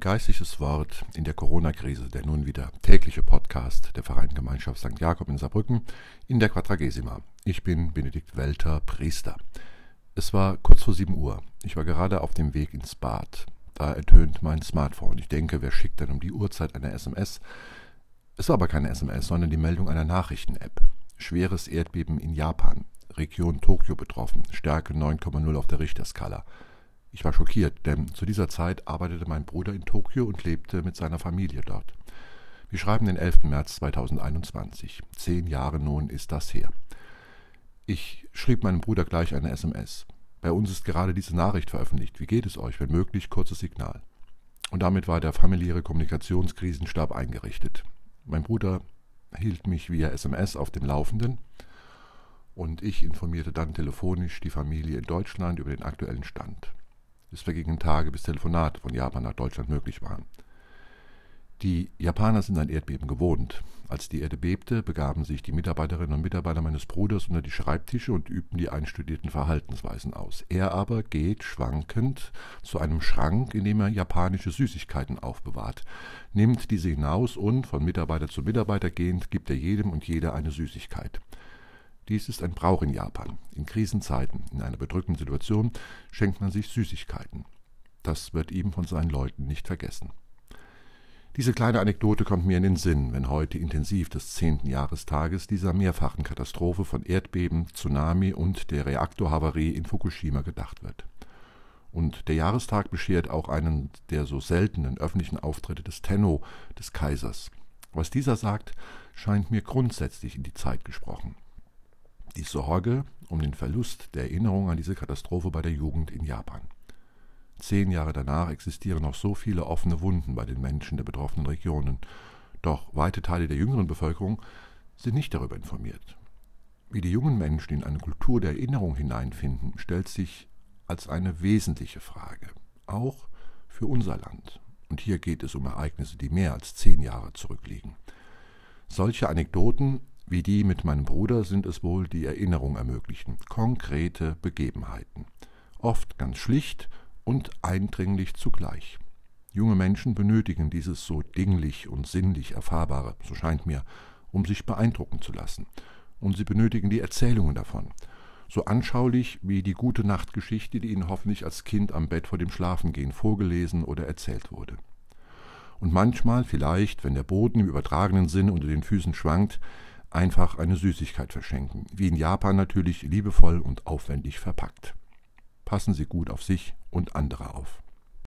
Geistliches Wort in der Corona-Krise, der nun wieder tägliche Podcast der Vereingemeinschaft St. Jakob in Saarbrücken in der Quadragesima. Ich bin Benedikt Welter, Priester. Es war kurz vor sieben Uhr. Ich war gerade auf dem Weg ins Bad. Da ertönt mein Smartphone. Ich denke, wer schickt denn um die Uhrzeit eine SMS? Es war aber keine SMS, sondern die Meldung einer Nachrichten-App. Schweres Erdbeben in Japan. Region Tokio betroffen. Stärke 9,0 auf der Richterskala. Ich war schockiert, denn zu dieser Zeit arbeitete mein Bruder in Tokio und lebte mit seiner Familie dort. Wir schreiben den 11. März 2021. Zehn Jahre nun ist das her. Ich schrieb meinem Bruder gleich eine SMS. Bei uns ist gerade diese Nachricht veröffentlicht. Wie geht es euch? Wenn möglich, kurzes Signal. Und damit war der familiäre Kommunikationskrisenstab eingerichtet. Mein Bruder hielt mich via SMS auf dem Laufenden und ich informierte dann telefonisch die Familie in Deutschland über den aktuellen Stand. Es vergingen Tage, bis Telefonate von Japan nach Deutschland möglich waren. Die Japaner sind ein Erdbeben gewohnt. Als die Erde bebte, begaben sich die Mitarbeiterinnen und Mitarbeiter meines Bruders unter die Schreibtische und übten die einstudierten Verhaltensweisen aus. Er aber geht schwankend zu einem Schrank, in dem er japanische Süßigkeiten aufbewahrt, nimmt diese hinaus und, von Mitarbeiter zu Mitarbeiter gehend, gibt er jedem und jeder eine Süßigkeit. Dies ist ein Brauch in Japan. In Krisenzeiten, in einer bedrückenden Situation, schenkt man sich Süßigkeiten. Das wird ihm von seinen Leuten nicht vergessen. Diese kleine Anekdote kommt mir in den Sinn, wenn heute intensiv des zehnten Jahrestages dieser mehrfachen Katastrophe von Erdbeben, Tsunami und der Reaktorhavarie in Fukushima gedacht wird. Und der Jahrestag beschert auch einen der so seltenen öffentlichen Auftritte des Tenno, des Kaisers. Was dieser sagt, scheint mir grundsätzlich in die Zeit gesprochen Sorge um den Verlust der Erinnerung an diese Katastrophe bei der Jugend in Japan. Zehn Jahre danach existieren noch so viele offene Wunden bei den Menschen der betroffenen Regionen, doch weite Teile der jüngeren Bevölkerung sind nicht darüber informiert. Wie die jungen Menschen in eine Kultur der Erinnerung hineinfinden, stellt sich als eine wesentliche Frage, auch für unser Land. Und hier geht es um Ereignisse, die mehr als zehn Jahre zurückliegen. Solche Anekdoten wie die mit meinem Bruder sind es wohl, die Erinnerung ermöglichen, konkrete Begebenheiten, oft ganz schlicht und eindringlich zugleich. Junge Menschen benötigen dieses so dinglich und sinnlich Erfahrbare, so scheint mir, um sich beeindrucken zu lassen. Und sie benötigen die Erzählungen davon, so anschaulich wie die gute Nachtgeschichte, die ihnen hoffentlich als Kind am Bett vor dem Schlafengehen vorgelesen oder erzählt wurde. Und manchmal, vielleicht, wenn der Boden im übertragenen Sinne unter den Füßen schwankt, einfach eine Süßigkeit verschenken, wie in Japan natürlich liebevoll und aufwendig verpackt. Passen Sie gut auf sich und andere auf.